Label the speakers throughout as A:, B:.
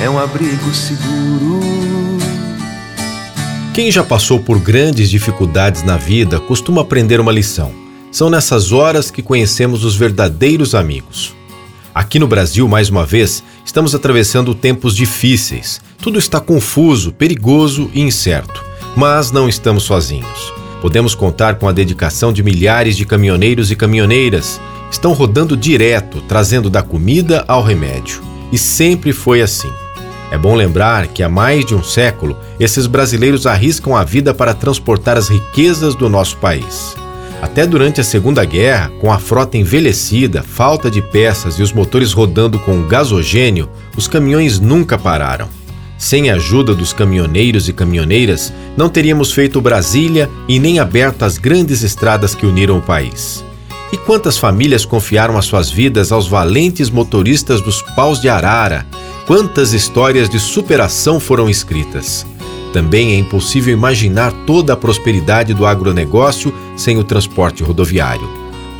A: é um abrigo seguro.
B: Quem já passou por grandes dificuldades na vida costuma aprender uma lição. São nessas horas que conhecemos os verdadeiros amigos. Aqui no Brasil, mais uma vez, estamos atravessando tempos difíceis. Tudo está confuso, perigoso e incerto. Mas não estamos sozinhos. Podemos contar com a dedicação de milhares de caminhoneiros e caminhoneiras. Estão rodando direto, trazendo da comida ao remédio. E sempre foi assim. É bom lembrar que há mais de um século, esses brasileiros arriscam a vida para transportar as riquezas do nosso país. Até durante a Segunda Guerra, com a frota envelhecida, falta de peças e os motores rodando com gasogênio, os caminhões nunca pararam. Sem a ajuda dos caminhoneiros e caminhoneiras, não teríamos feito Brasília e nem aberto as grandes estradas que uniram o país. E quantas famílias confiaram as suas vidas aos valentes motoristas dos paus de arara? Quantas histórias de superação foram escritas? Também é impossível imaginar toda a prosperidade do agronegócio sem o transporte rodoviário.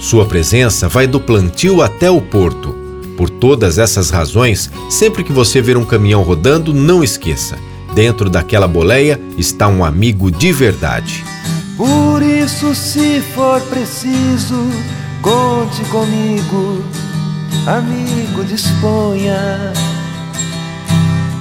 B: Sua presença vai do plantio até o porto por todas essas razões, sempre que você ver um caminhão rodando, não esqueça: dentro daquela boleia está um amigo de verdade.
A: Por isso, se for preciso, conte comigo, amigo, disponha.